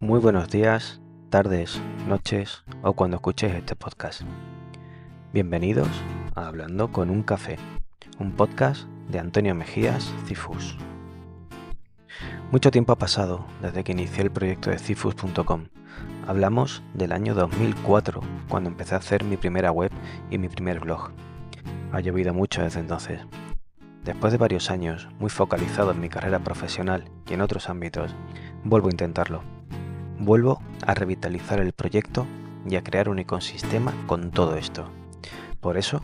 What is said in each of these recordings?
Muy buenos días, tardes, noches o cuando escuches este podcast. Bienvenidos a Hablando con un café, un podcast de Antonio Mejías Cifus. Mucho tiempo ha pasado desde que inicié el proyecto de cifus.com. Hablamos del año 2004, cuando empecé a hacer mi primera web y mi primer blog. Ha llovido mucho desde entonces. Después de varios años, muy focalizado en mi carrera profesional y en otros ámbitos, vuelvo a intentarlo vuelvo a revitalizar el proyecto y a crear un ecosistema con todo esto. Por eso,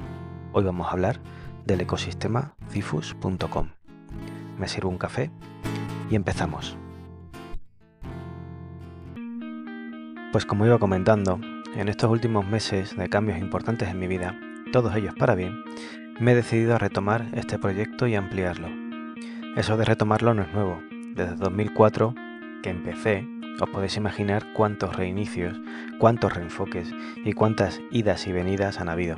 hoy vamos a hablar del ecosistema cifus.com. Me sirvo un café y empezamos. Pues como iba comentando, en estos últimos meses de cambios importantes en mi vida, todos ellos para bien, me he decidido a retomar este proyecto y ampliarlo. Eso de retomarlo no es nuevo. Desde 2004 que empecé os podéis imaginar cuántos reinicios, cuántos reenfoques y cuántas idas y venidas han habido.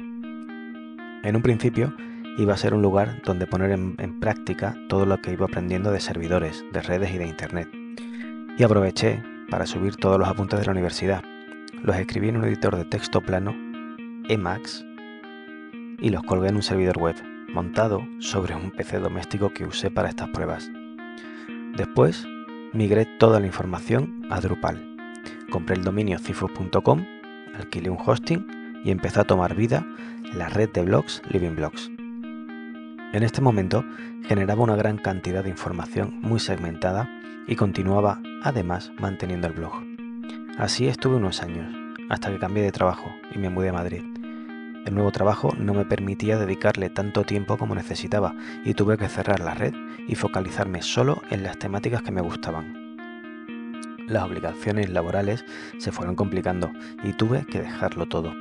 En un principio iba a ser un lugar donde poner en, práctica todo lo que iba aprendiendo de servidores, de redes y de Internet. Y aproveché para subir todos los apuntes de la universidad. Los escribí en un editor de texto plano, Emacs, y los colgué en un servidor web, montado sobre un PC doméstico que usé para estas pruebas. Después migré toda la información a Drupal. Compré el dominio cifus.com, alquilé un hosting y empecé a tomar vida la red de blogs Living Blogs. En este momento generaba una gran cantidad de información muy segmentada y continuaba además manteniendo el blog. Así estuve unos años, hasta que cambié de trabajo y me mudé a Madrid. El nuevo trabajo no me permitía dedicarle tanto tiempo como necesitaba y tuve que cerrar la red y focalizarme solo en las temáticas que me gustaban. Las obligaciones laborales se fueron complicando y tuve que dejarlo todo.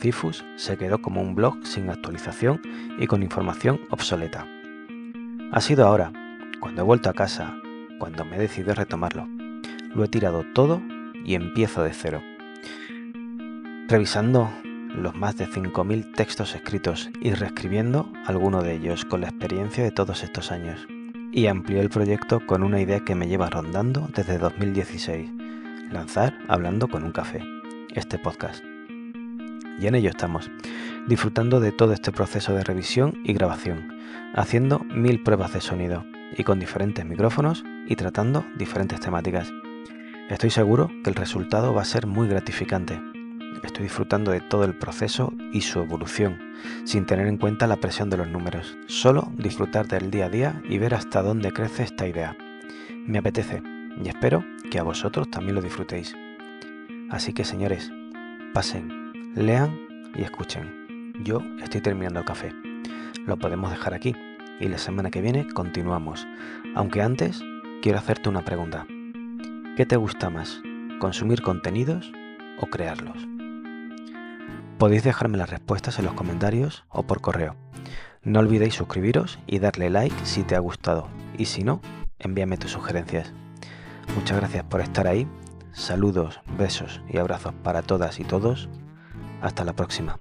Cifus se quedó como un blog sin actualización y con información obsoleta. Ha sido ahora, cuando he vuelto a casa, cuando me he decidido retomarlo. Lo he tirado todo y empiezo de cero. Revisando los más de 5.000 textos escritos y reescribiendo alguno de ellos con la experiencia de todos estos años. Y amplió el proyecto con una idea que me lleva rondando desde 2016, lanzar Hablando con un café, este podcast. Y en ello estamos, disfrutando de todo este proceso de revisión y grabación, haciendo mil pruebas de sonido y con diferentes micrófonos y tratando diferentes temáticas. Estoy seguro que el resultado va a ser muy gratificante Estoy disfrutando de todo el proceso y su evolución, sin tener en cuenta la presión de los números. Solo disfrutar del día a día y ver hasta dónde crece esta idea. Me apetece y espero que a vosotros también lo disfrutéis. Así que señores, pasen, lean y escuchen. Yo estoy terminando el café. Lo podemos dejar aquí y la semana que viene continuamos. Aunque antes quiero hacerte una pregunta. ¿Qué te gusta más? ¿Consumir contenidos o crearlos? Podéis dejarme las respuestas en los comentarios o por correo. No olvidéis suscribiros y darle like si te ha gustado y si no, envíame tus sugerencias. Muchas gracias por estar ahí. Saludos, besos y abrazos para todas y todos. Hasta la próxima.